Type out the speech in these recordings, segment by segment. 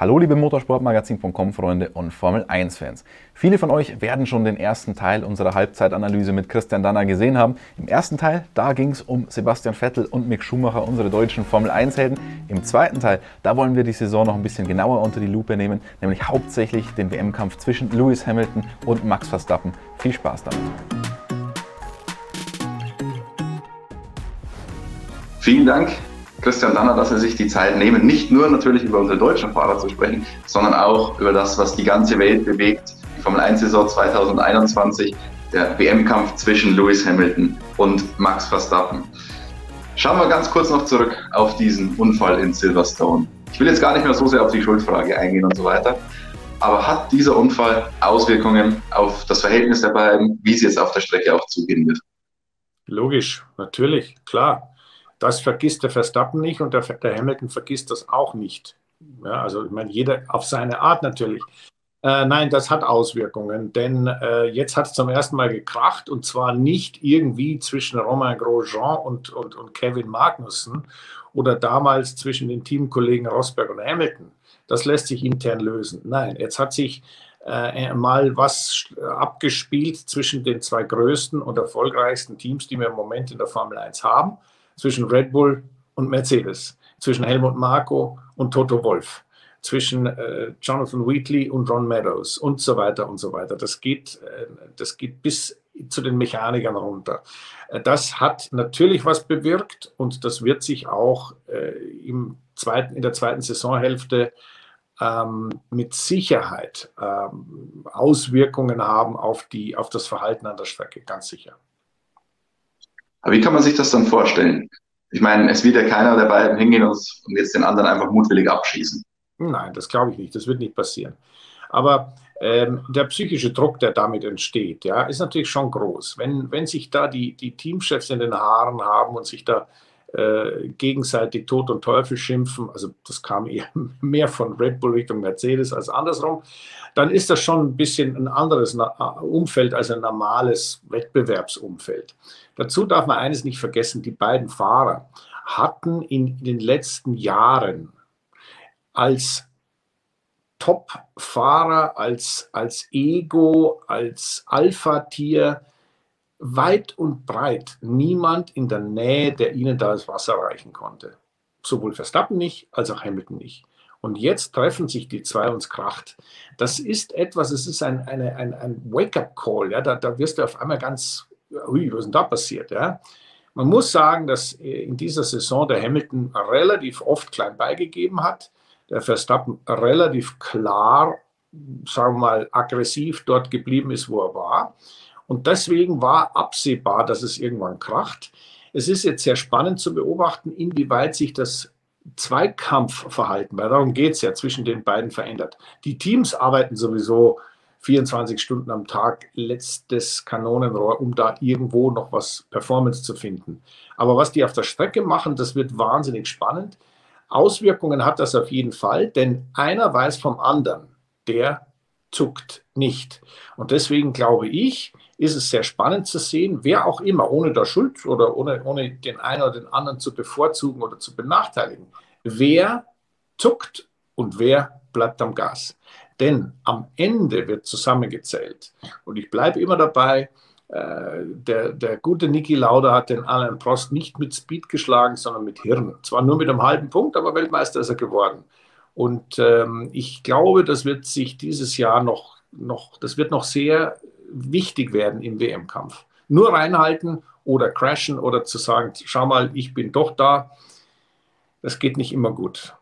Hallo liebe Motorsportmagazin.com Freunde und Formel 1 Fans. Viele von euch werden schon den ersten Teil unserer Halbzeitanalyse mit Christian Danner gesehen haben. Im ersten Teil, da ging es um Sebastian Vettel und Mick Schumacher, unsere deutschen Formel 1 Helden. Im zweiten Teil, da wollen wir die Saison noch ein bisschen genauer unter die Lupe nehmen, nämlich hauptsächlich den WM-Kampf zwischen Lewis Hamilton und Max Verstappen. Viel Spaß damit. Vielen Dank Christian Danner, dass Sie sich die Zeit nehmen, nicht nur natürlich über unsere deutschen Fahrer zu sprechen, sondern auch über das, was die ganze Welt bewegt. Die Formel 1-Saison 2021, der WM-Kampf zwischen Lewis Hamilton und Max Verstappen. Schauen wir ganz kurz noch zurück auf diesen Unfall in Silverstone. Ich will jetzt gar nicht mehr so sehr auf die Schuldfrage eingehen und so weiter. Aber hat dieser Unfall Auswirkungen auf das Verhältnis der beiden, wie es jetzt auf der Strecke auch zugehen wird? Logisch, natürlich, klar. Das vergisst der Verstappen nicht und der, der Hamilton vergisst das auch nicht. Ja, also ich meine, jeder auf seine Art natürlich. Äh, nein, das hat Auswirkungen, denn äh, jetzt hat es zum ersten Mal gekracht und zwar nicht irgendwie zwischen Romain Grosjean und, und, und Kevin Magnussen oder damals zwischen den Teamkollegen Rosberg und Hamilton. Das lässt sich intern lösen. Nein, jetzt hat sich äh, mal was abgespielt zwischen den zwei größten und erfolgreichsten Teams, die wir im Moment in der Formel 1 haben zwischen Red Bull und Mercedes, zwischen Helmut Marko und Toto Wolf, zwischen äh, Jonathan Wheatley und Ron Meadows und so weiter und so weiter. Das geht, äh, das geht bis zu den Mechanikern runter. Äh, das hat natürlich was bewirkt und das wird sich auch äh, im zweiten, in der zweiten Saisonhälfte ähm, mit Sicherheit ähm, Auswirkungen haben auf, die, auf das Verhalten an der Strecke, ganz sicher. Aber wie kann man sich das dann vorstellen? Ich meine, es wird ja keiner der beiden hingehen und, jetzt den anderen einfach mutwillig abschießen. Nein, das glaube ich nicht. Das wird nicht passieren. Aber ähm, der psychische Druck, der damit entsteht, ja, ist natürlich schon groß. Wenn, wenn sich da die, die Teamchefs in den Haaren haben und sich da äh, gegenseitig Tod und Teufel schimpfen, also das kam eher mehr von Red Bull Richtung Mercedes als andersrum, dann ist das schon ein bisschen ein anderes Umfeld als ein normales Wettbewerbsumfeld. Dazu darf man eines nicht vergessen, die beiden Fahrer hatten in den letzten Jahren als Top-Fahrer, als, als Ego, als Alpha-Tier weit und breit niemand in der Nähe, der ihnen da das Wasser reichen konnte. Sowohl Verstappen nicht, als auch Hamilton nicht. Und jetzt treffen sich die zwei und es kracht. Das ist etwas, es ist ein, eine, ein, ein Wake-up-Call. Ja? Da, da wirst du auf einmal ganz ui, was ist denn da passiert? Ja? Man muss sagen, dass in dieser Saison der Hamilton relativ oft klein beigegeben hat, der Verstappen relativ klar, sagen wir mal, aggressiv dort geblieben ist, wo er war. Und deswegen war absehbar, dass es irgendwann kracht. Es ist jetzt sehr spannend zu beobachten, inwieweit sich das Zweikampfverhalten, weil darum geht es ja, zwischen den beiden verändert. Die Teams arbeiten sowieso 24 Stunden am Tag letztes Kanonenrohr, um da irgendwo noch was Performance zu finden. Aber was die auf der Strecke machen, das wird wahnsinnig spannend. Auswirkungen hat das auf jeden Fall, denn einer weiß vom anderen, der zuckt nicht. Und deswegen glaube ich, ist es sehr spannend zu sehen, wer auch immer, ohne da Schuld oder ohne, ohne den einen oder den anderen zu bevorzugen oder zu benachteiligen, wer zuckt und wer bleibt am Gas. Denn am Ende wird zusammengezählt. Und ich bleibe immer dabei, äh, der, der gute Niki Lauda hat den Alain Prost nicht mit Speed geschlagen, sondern mit Hirn. Zwar nur mit einem halben Punkt, aber Weltmeister ist er geworden. Und ähm, ich glaube, das wird sich dieses Jahr noch, noch, das wird noch sehr wichtig werden im WM-Kampf. Nur reinhalten oder crashen oder zu sagen, schau mal, ich bin doch da, das geht nicht immer gut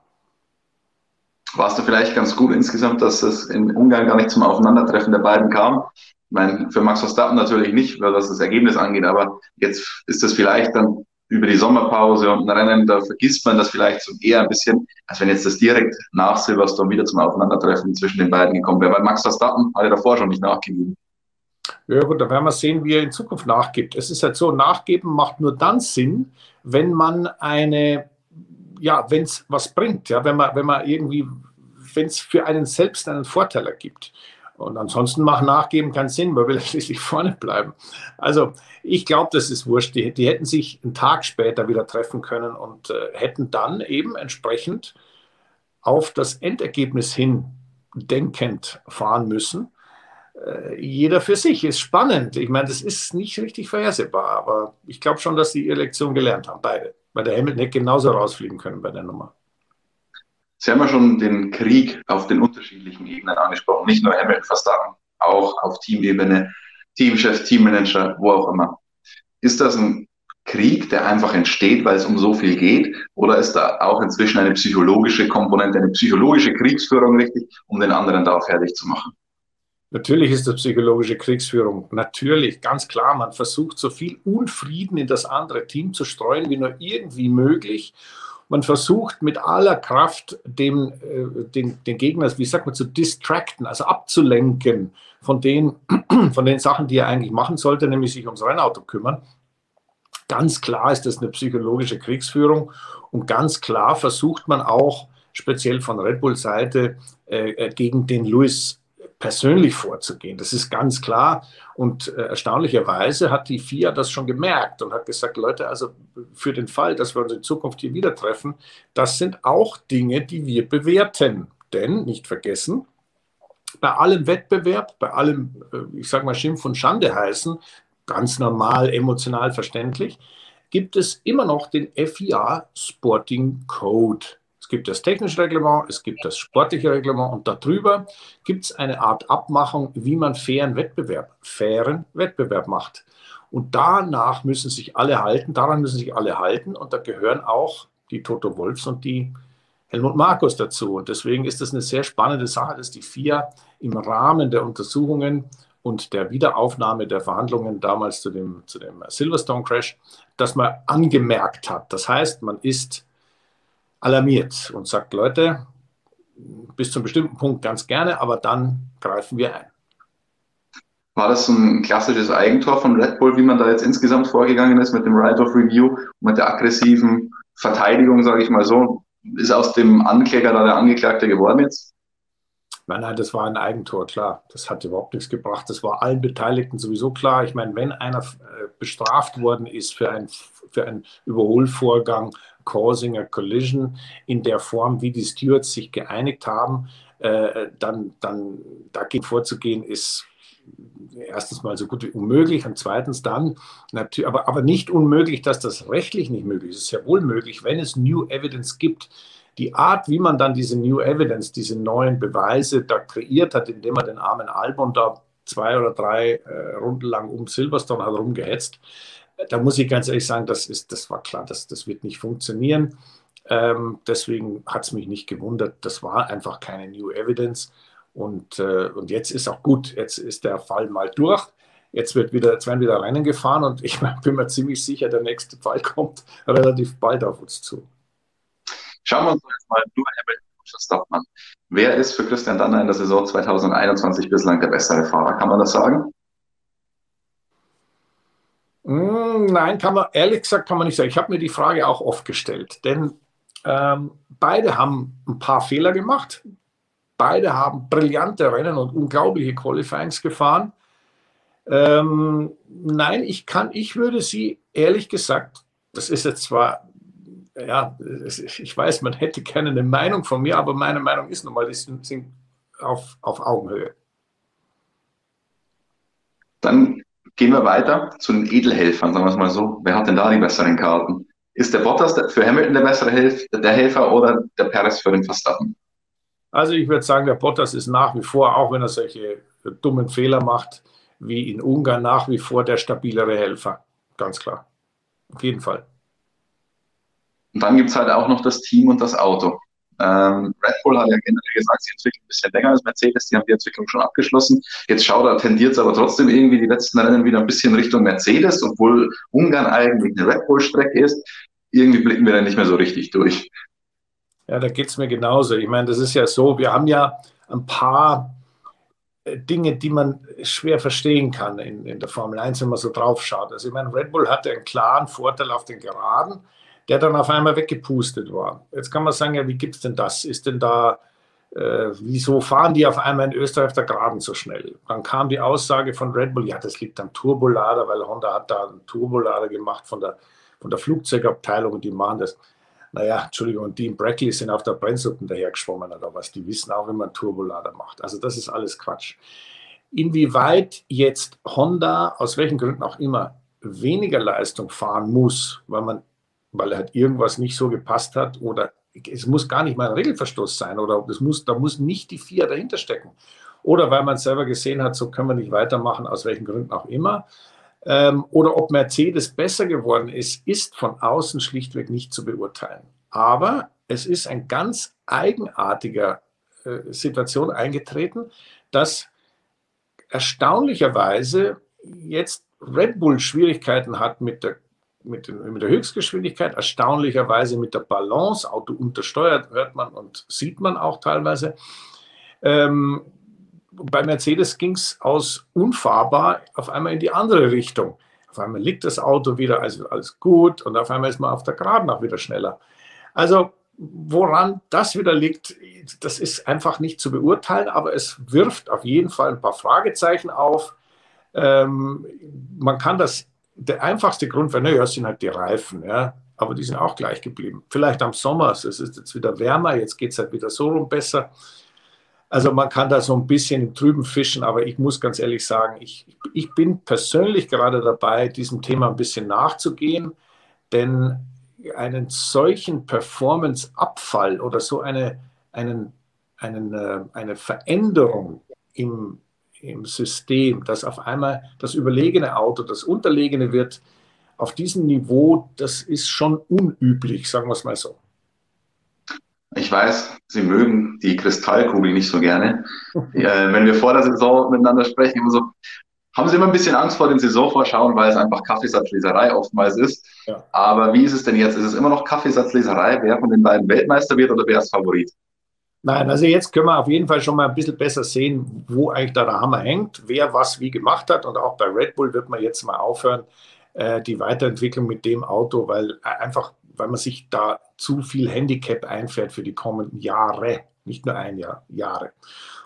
war es da vielleicht ganz gut insgesamt, dass es in Ungarn gar nicht zum Aufeinandertreffen der beiden kam. Ich meine, für Max Verstappen natürlich nicht, was das Ergebnis angeht, aber jetzt ist das vielleicht dann über die Sommerpause und ein Rennen, da vergisst man das vielleicht so eher ein bisschen, als wenn jetzt das direkt nach Silverstone wieder zum Aufeinandertreffen zwischen den beiden gekommen wäre, weil Max Verstappen hat ja davor schon nicht nachgegeben. Ja gut, da werden wir sehen, wie er in Zukunft nachgibt. Es ist halt so, nachgeben macht nur dann Sinn, wenn man eine, ja, wenn es was bringt, ja, wenn man, wenn man irgendwie wenn es für einen selbst einen Vorteil ergibt. Und ansonsten macht Nachgeben keinen Sinn, man will schließlich vorne bleiben. Also ich glaube, das ist wurscht. Die, die, hätten sich einen Tag später wieder treffen können und äh, hätten dann eben entsprechend auf das Endergebnis hin denkend fahren müssen. Äh, jeder für sich ist spannend. Ich meine, das ist nicht richtig vorhersehbar, aber ich glaube schon, dass sie ihre Lektion gelernt haben, beide. Weil der Hamilton hätte genauso rausfliegen können bei der Nummer. Sie haben ja schon den Krieg auf den unterschiedlichen Ebenen angesprochen, nicht nur Hamilton Verstappen, auch auf Teamebene, Teamchef, Teammanager, wo auch immer. Ist das ein Krieg, der einfach entsteht, weil es um so viel geht? Oder ist da auch inzwischen eine psychologische Komponente, eine psychologische Kriegsführung richtig, um den anderen da fertig zu machen? Natürlich ist das psychologische Kriegsführung. Natürlich, ganz klar. Man versucht so viel Unfrieden in das andere Team zu streuen, wie nur irgendwie möglich. Man versucht mit aller Kraft dem, äh, den, den Gegner, wie sagt man, zu distracten, also abzulenken von den, von den Sachen, die er eigentlich machen sollte, nämlich sich ums Rennauto kümmern. Ganz klar ist das eine psychologische Kriegsführung und ganz klar versucht man auch, speziell von Red Bull Seite, äh, äh, gegen den Lewis persönlich vorzugehen. Das ist ganz klar. Und äh, erstaunlicherweise hat die FIA das schon gemerkt und hat gesagt, Leute, also für den Fall, dass wir uns in Zukunft hier wieder treffen, das sind auch Dinge, die wir bewerten. Denn, nicht vergessen, bei allem Wettbewerb, bei allem, äh, ich sage mal, Schimpf und Schande heißen, ganz normal, emotional verständlich, gibt es immer noch den FIA Sporting Code. Es gibt das technische Reglement, es gibt das sportliche Reglement und darüber gibt es eine Art Abmachung, wie man fairen Wettbewerb, fairen Wettbewerb macht. Und danach müssen sich alle halten, daran müssen sich alle halten und da gehören auch die Toto Wolfs und die Helmut Markus dazu. Und deswegen ist das eine sehr spannende Sache, dass die FIA im Rahmen der Untersuchungen und der Wiederaufnahme der Verhandlungen damals zu dem, zu dem Silverstone Crash, dass man angemerkt hat. Das heißt, man ist alarmiert und sagt, Leute, bis zu einem bestimmten Punkt ganz gerne, aber dann greifen wir ein. War das ein klassisches Eigentor von Red Bull, wie man da jetzt insgesamt vorgegangen ist mit dem Right of Review und mit der aggressiven Verteidigung, sage ich mal so? Ist aus dem Ankläger da der Angeklagte geworden jetzt? Nein, nein, das war ein Eigentor, klar. Das hat überhaupt nichts gebracht. Das war allen Beteiligten sowieso klar. Ich meine, wenn einer äh, bestraft worden ist für, ein, für einen Überholvorgang, causing a collision, in der Form, wie die Stewards sich geeinigt haben, äh, dann, dann dagegen vorzugehen, ist erstens mal so gut wie unmöglich und zweitens dann, natürlich, aber, aber nicht unmöglich, dass das rechtlich nicht möglich ist. Es ist ja wohl möglich, wenn es New Evidence gibt, die Art, wie man dann diese New Evidence, diese neuen Beweise da kreiert hat, indem man den armen Albon da zwei oder drei äh, Runden lang um Silverstone hat rumgehetzt, da muss ich ganz ehrlich sagen, das, ist, das war klar, das, das wird nicht funktionieren. Ähm, deswegen hat es mich nicht gewundert. Das war einfach keine New Evidence. Und, äh, und jetzt ist auch gut, jetzt ist der Fall mal durch. Jetzt, wird wieder, jetzt werden wieder Rennen gefahren und ich bin mir ziemlich sicher, der nächste Fall kommt relativ bald auf uns zu. Schauen wir uns jetzt mal nur Hamilton und Verstappen an. Wer ist für Christian Danner in der Saison 2021 bislang der bessere Fahrer? Kann man das sagen? Hm, nein, kann man, ehrlich gesagt kann man nicht sagen. Ich habe mir die Frage auch oft gestellt, denn ähm, beide haben ein paar Fehler gemacht. Beide haben brillante Rennen und unglaubliche Qualifyings gefahren. Ähm, nein, ich kann, ich würde sie ehrlich gesagt, das ist jetzt zwar ja, ich weiß, man hätte gerne eine Meinung von mir, aber meine Meinung ist nun mal, die sind, auf, auf Augenhöhe. Dann gehen wir weiter zu den Edelhelfern, sagen wir es mal so. Wer hat denn da die besseren Karten? Ist der Bottas für Hamilton der bessere Helf der Helfer oder der Perez für den Verstappen? Also ich würde sagen, der Bottas ist nach wie vor, auch wenn er solche dummen Fehler macht, wie in Ungarn, nach wie vor der stabilere Helfer. Ganz klar. Auf jeden Fall. Und dann gibt es halt auch noch das Team und das Auto. Ähm, Red Bull hat ja generell gesagt, sie entwickeln ein bisschen länger als Mercedes, die haben die Entwicklung schon abgeschlossen. Jetzt schaut er, tendiert es aber trotzdem irgendwie die letzten Rennen wieder ein bisschen Richtung Mercedes, obwohl Ungarn eigentlich eine Red Bull-Strecke ist. Irgendwie blicken wir da nicht mehr so richtig durch. Ja, da geht es mir genauso. Ich meine, das ist ja so, wir haben ja ein paar äh, Dinge, die man schwer verstehen kann in, in der Formel 1, wenn man so drauf schaut. Also ich meine, Red Bull hatte einen klaren Vorteil auf den Geraden der dann auf einmal weggepustet war. Jetzt kann man sagen, ja, wie gibt es denn das? Ist denn da, äh, wieso fahren die auf einmal in Österreich auf der Geraden so schnell? Dann kam die Aussage von Red Bull, ja, das liegt am Turbolader, weil Honda hat da einen Turbolader gemacht von der, von der Flugzeugabteilung und die machen das. naja, Entschuldigung, Dean Brackley sind auf der Brennsuppen dahergeschwommen oder was. Die wissen auch, wie man Turbolader macht. Also das ist alles Quatsch. Inwieweit jetzt Honda, aus welchen Gründen auch immer, weniger Leistung fahren muss, weil man, weil halt irgendwas nicht so gepasst hat oder es muss gar nicht mal ein Regelverstoß sein oder das muss, da muss nicht die vier dahinter stecken. Oder weil man selber gesehen hat, so können wir nicht weitermachen, aus welchen Gründen auch immer. Ähm, oder ob Mercedes besser geworden ist, ist von außen schlichtweg nicht zu beurteilen. Aber es ist eine ganz eigenartige äh, Situation eingetreten, dass erstaunlicherweise jetzt Red Bull Schwierigkeiten hat mit der, mit, den, mit der Höchstgeschwindigkeit, erstaunlicherweise mit der Balance, Auto untersteuert, hört man und sieht man auch teilweise. Ähm, bei Mercedes ging es aus unfahrbar auf einmal in die andere Richtung. Auf einmal liegt das Auto wieder, also alles gut und auf einmal ist man auf der Geraden auch wieder schneller. Also woran das wieder liegt, das ist einfach nicht zu beurteilen, aber es wirft auf jeden Fall ein paar Fragezeichen auf. Ähm, man kann das, der einfachste Grund wäre, naja, es sind halt die Reifen, ja, aber die sind auch gleich geblieben. Vielleicht am Sommer, es ist jetzt wieder wärmer, jetzt geht es halt wieder so rum besser. Also man kann da so ein bisschen im Trüben fischen, aber ich muss ganz ehrlich sagen, ich, ich bin persönlich gerade dabei, diesem Thema ein bisschen nachzugehen, denn einen solchen Performance-Abfall oder so eine, einen, einen, äh, eine Veränderung im, im System, dass auf einmal das überlegene Auto das unterlegene wird, auf diesem Niveau, das ist schon unüblich, sagen wir es mal so. Ich weiß, Sie mögen die Kristallkugel nicht so gerne. äh, wenn wir vor der Saison miteinander sprechen, immer so, haben Sie immer ein bisschen Angst vor den Saisonvorschauen, weil es einfach Kaffeesatzleserei oftmals ist. Ja. Aber wie ist es denn jetzt? Ist es immer noch Kaffeesatzleserei, wer von den beiden Weltmeister wird oder wer ist Favorit? Nein, also jetzt können wir auf jeden Fall schon mal ein bisschen besser sehen, wo eigentlich da der Hammer hängt, wer was wie gemacht hat. Und auch bei Red Bull wird man jetzt mal aufhören, äh, die Weiterentwicklung mit dem Auto, weil äh, einfach, weil man sich da zu viel Handicap einfährt für die kommenden Jahre, nicht nur ein Jahr, Jahre.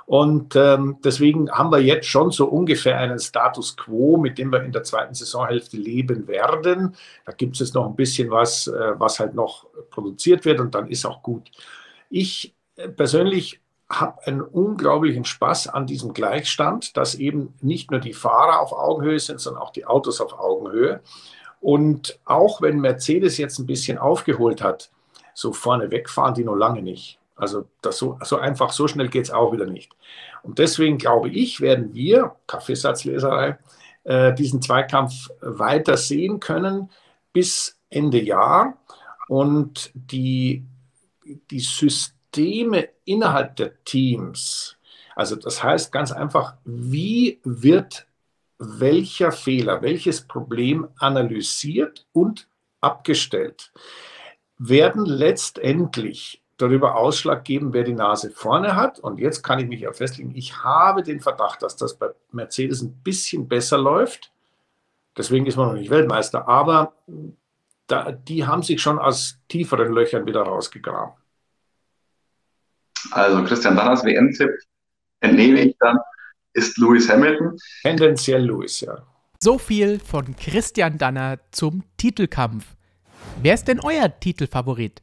Und ähm, deswegen haben wir jetzt schon so ungefähr einen Status quo, mit dem wir in der zweiten Saisonhälfte leben werden. Da gibt es jetzt noch ein bisschen was, äh, was halt noch produziert wird und dann ist auch gut. Ich persönlich habe einen unglaublichen Spaß an diesem Gleichstand, dass eben nicht nur die Fahrer auf Augenhöhe sind, sondern auch die Autos auf Augenhöhe. Und auch wenn Mercedes jetzt ein bisschen aufgeholt hat, so vorne wegfahren die noch lange nicht. Also das so, so einfach, so schnell geht es auch wieder nicht. Und deswegen glaube ich, werden wir, Kaffeesatzleserei, äh, diesen Zweikampf weiter sehen können bis Ende Jahr. Und die, die Systeme innerhalb der Teams, also das heißt ganz einfach, wie wird welcher Fehler, welches Problem analysiert und abgestellt, werden letztendlich darüber Ausschlag geben, wer die Nase vorne hat. Und jetzt kann ich mich ja festlegen, ich habe den Verdacht, dass das bei Mercedes ein bisschen besser läuft. Deswegen ist man noch nicht Weltmeister. Aber da, die haben sich schon aus tieferen Löchern wieder rausgegraben. Also Christian Danners WM-Tipp entnehme ich dann, ist Lewis Hamilton. Tendenziell Lewis, ja. So viel von Christian Danner zum Titelkampf. Wer ist denn euer Titelfavorit?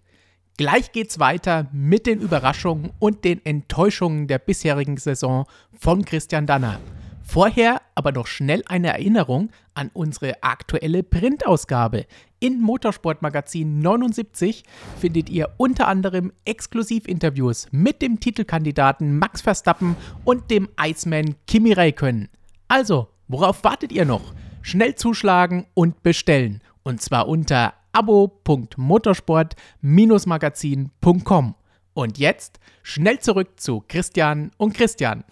Gleich geht's weiter mit den Überraschungen und den Enttäuschungen der bisherigen Saison von Christian Danner. Vorher aber noch schnell eine Erinnerung an unsere aktuelle Printausgabe. In Motorsportmagazin 79 findet ihr unter anderem Exklusivinterviews mit dem Titelkandidaten Max Verstappen und dem Iceman Kimi Räikkönen. Also, worauf wartet ihr noch? Schnell zuschlagen und bestellen. Und zwar unter abo.motorsport-magazin.com. Und jetzt schnell zurück zu Christian und Christian.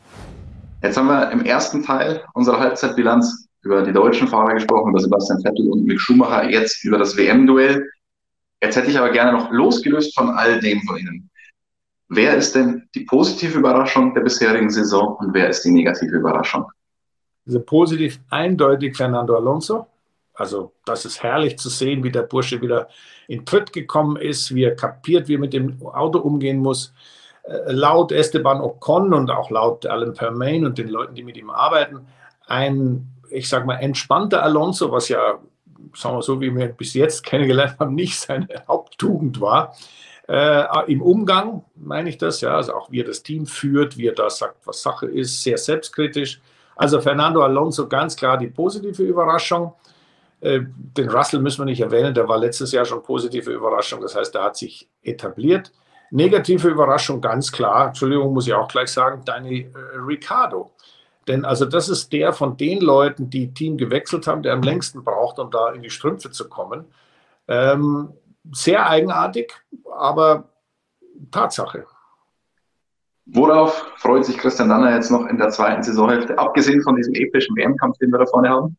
Jetzt haben wir im ersten Teil unserer Halbzeitbilanz über die deutschen Fahrer gesprochen, über Sebastian Vettel und Mick Schumacher, jetzt über das WM-Duell. Jetzt hätte ich aber gerne noch losgelöst von all dem von Ihnen. Wer ist denn die positive Überraschung der bisherigen Saison und wer ist die negative Überraschung? Also positiv eindeutig Fernando Alonso. Also das ist herrlich zu sehen, wie der Bursche wieder in Tritt gekommen ist, wie er kapiert, wie er mit dem Auto umgehen muss. Äh, laut Esteban Ocon und auch laut Alan Permain und den Leuten, die mit ihm arbeiten, ein, ich sag mal, entspannter Alonso, was ja sagen wir so, wie wir bis jetzt kennengelernt haben, nicht seine Haupttugend war. Äh, Im Umgang meine ich das, ja, also auch wie er das Team führt, wie er da sagt, was Sache ist, sehr selbstkritisch. Also Fernando Alonso ganz klar die positive Überraschung. Äh, den Russell müssen wir nicht erwähnen, der war letztes Jahr schon positive Überraschung, das heißt, der hat sich etabliert. Negative Überraschung ganz klar, Entschuldigung, muss ich auch gleich sagen, Danny äh, Ricciardo. Denn also das ist der von den Leuten, die Team gewechselt haben, der am längsten braucht, um da in die Strümpfe zu kommen. Ähm, sehr eigenartig, aber Tatsache. Worauf freut sich Christian Danner jetzt noch in der zweiten Saisonhälfte, abgesehen von diesem epischen WM-Kampf, den wir da vorne haben?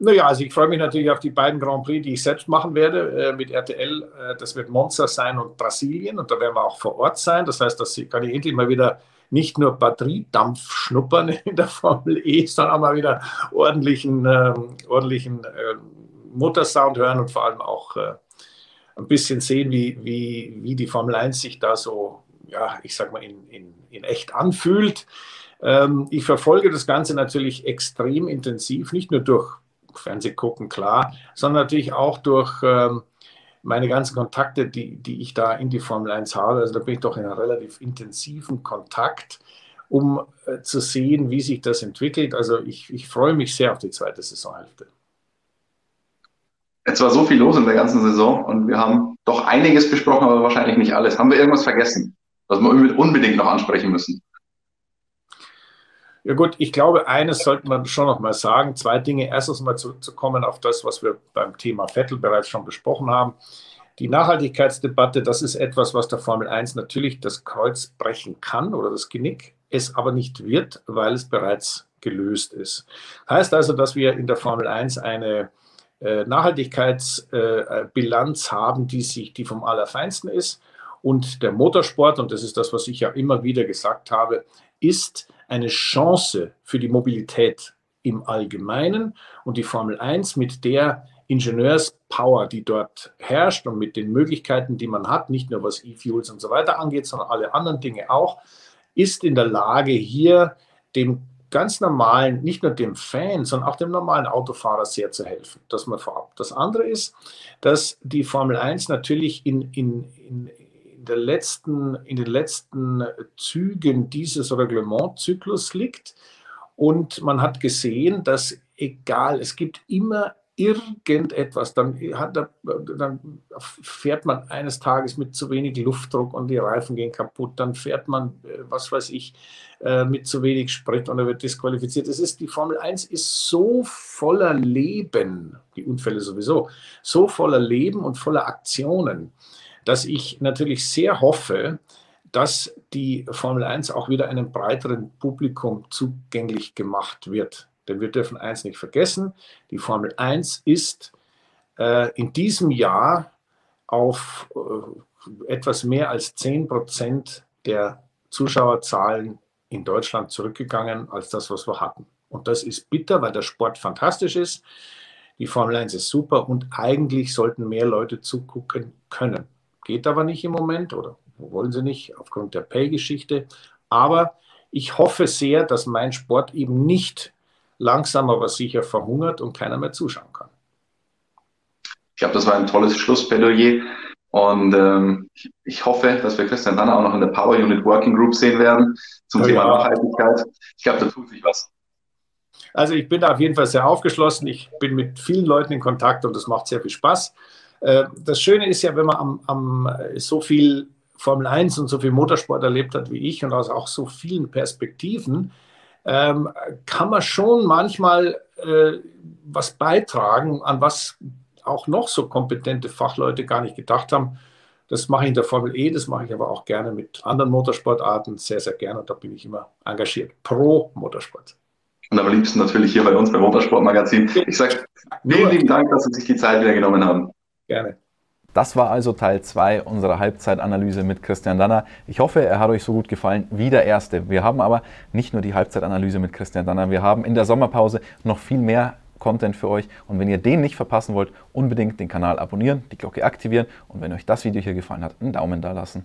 Naja, also ich freue mich natürlich auf die beiden Grand Prix, die ich selbst machen werde äh, mit RTL. Äh, das wird Monza sein und Brasilien und da werden wir auch vor Ort sein. Das heißt, dass kann ich endlich mal wieder nicht nur Batteriedampf schnuppern in der Formel E, sondern auch mal wieder ordentlichen, äh, ordentlichen äh, Motorsound hören und vor allem auch äh, ein bisschen sehen, wie, wie, wie die Formel 1 sich da so, ja, ich sag mal, in, in, in echt anfühlt. Ähm, ich verfolge das Ganze natürlich extrem intensiv, nicht nur durch Fernsehgucken, klar, sondern natürlich auch durch ähm, meine ganzen Kontakte, die, die ich da in die Formel 1 habe. Also da bin ich doch in einem relativ intensiven Kontakt, um äh, zu sehen, wie sich das entwickelt. Also ich, ich freue mich sehr auf die zweite Saisonhälfte. Jetzt war so viel los in der ganzen Saison und wir haben doch einiges besprochen, aber wahrscheinlich nicht alles. Haben wir irgendwas vergessen, was wir unbedingt noch ansprechen müssen? Ja gut, ich glaube, eines sollte man schon noch mal sagen. Zwei Dinge. Erstens mal zurückzukommen auf das, was wir beim Thema Vettel bereits schon besprochen haben. Die Nachhaltigkeitsdebatte, das ist etwas, was der Formel 1 natürlich das Kreuz brechen kann oder das Genick, es aber nicht wird, weil es bereits gelöst ist. Heißt also, dass wir in der Formel 1 eine äh, Nachhaltigkeitsbilanz haben, die sich, die vom Allerfeinsten ist. Und der Motorsport, und das ist das, was ich ja immer wieder gesagt habe, ist eine Chance für die Mobilität im Allgemeinen und die Formel 1 mit der Ingenieurspower, die dort herrscht und mit den Möglichkeiten, die man hat, nicht nur was E-Fuels und so weiter angeht, sondern alle anderen Dinge auch, ist in der Lage, hier dem ganz normalen, nicht nur dem Fan, sondern auch dem normalen Autofahrer sehr zu helfen. Das mal vorab. Das andere ist, dass die Formel 1 natürlich in, in, in, in, der letzten, in den letzten Zügen dieses Reglementzyklus liegt. Und man hat gesehen, dass egal, es gibt immer irgendetwas, dann, hat dann fährt man eines Tages mit zu wenig Luftdruck und die Reifen gehen kaputt, dann fährt man, äh, was weiß ich, äh, mit zu wenig Sprit und er wird disqualifiziert. Es ist, die Formel 1 ist so voller Leben, die Unfälle sowieso, so voller Leben und voller Aktionen, dass ich natürlich sehr hoffe, dass die Formel 1 auch wieder einem breiteren Publikum zugänglich gemacht wird. Denn wir dürfen eins nicht vergessen, die Formel 1 ist äh, in diesem Jahr auf äh, etwas mehr als 10 Prozent der Zuschauerzahlen in Deutschland zurückgegangen als das, was wir hatten. Und das ist bitter, weil der Sport fantastisch ist. Die Formel 1 ist super und eigentlich sollten mehr Leute zugucken können. Geht aber nicht im Moment oder wollen sie nicht aufgrund der Pay-Geschichte. Aber ich hoffe sehr, dass mein Sport eben nicht langsam aber sicher verhungert und keiner mehr zuschauen kann. Ich glaube, das war ein tolles Schlussplädoyer. Und ähm, ich, ich, hoffe, dass wir Christian dann auch noch in der Power Unit Working Group sehen werden zum ja, Thema Nachhaltigkeit. Ich glaube, da tut sich was. Also ich bin da auf jeden Fall sehr aufgeschlossen. Ich bin mit vielen Leuten in Kontakt und das macht sehr viel Spaß. Äh, das Schöne ist ja, wenn man am, am so viel Formel 1 und so viel Motorsport erlebt hat wie ich und aus auch so vielen Perspektiven, ähm, kann man schon manchmal äh, was beitragen, an was auch noch so kompetente Fachleute gar nicht gedacht haben. Das mache ich in der Formel E, das mache ich aber auch gerne mit anderen Motorsportarten, sehr, sehr gerne und da bin ich immer engagiert. Pro Motorsport. Und am liebsten natürlich hier bei uns beim Motorsportmagazin. Ich sage vielen lieben Dank, dass Sie sich die Zeit wieder genommen haben. Gerne. Das war also Teil 2 unserer Halbzeitanalyse mit Christian Danner. Ich hoffe, er hat euch so gut gefallen wie der erste. Wir haben aber nicht nur die Halbzeitanalyse mit Christian Danner, wir haben in der Sommerpause noch viel mehr Content für euch. Und wenn ihr den nicht verpassen wollt, unbedingt den Kanal abonnieren, die Glocke aktivieren und wenn euch das Video hier gefallen hat, einen Daumen da lassen.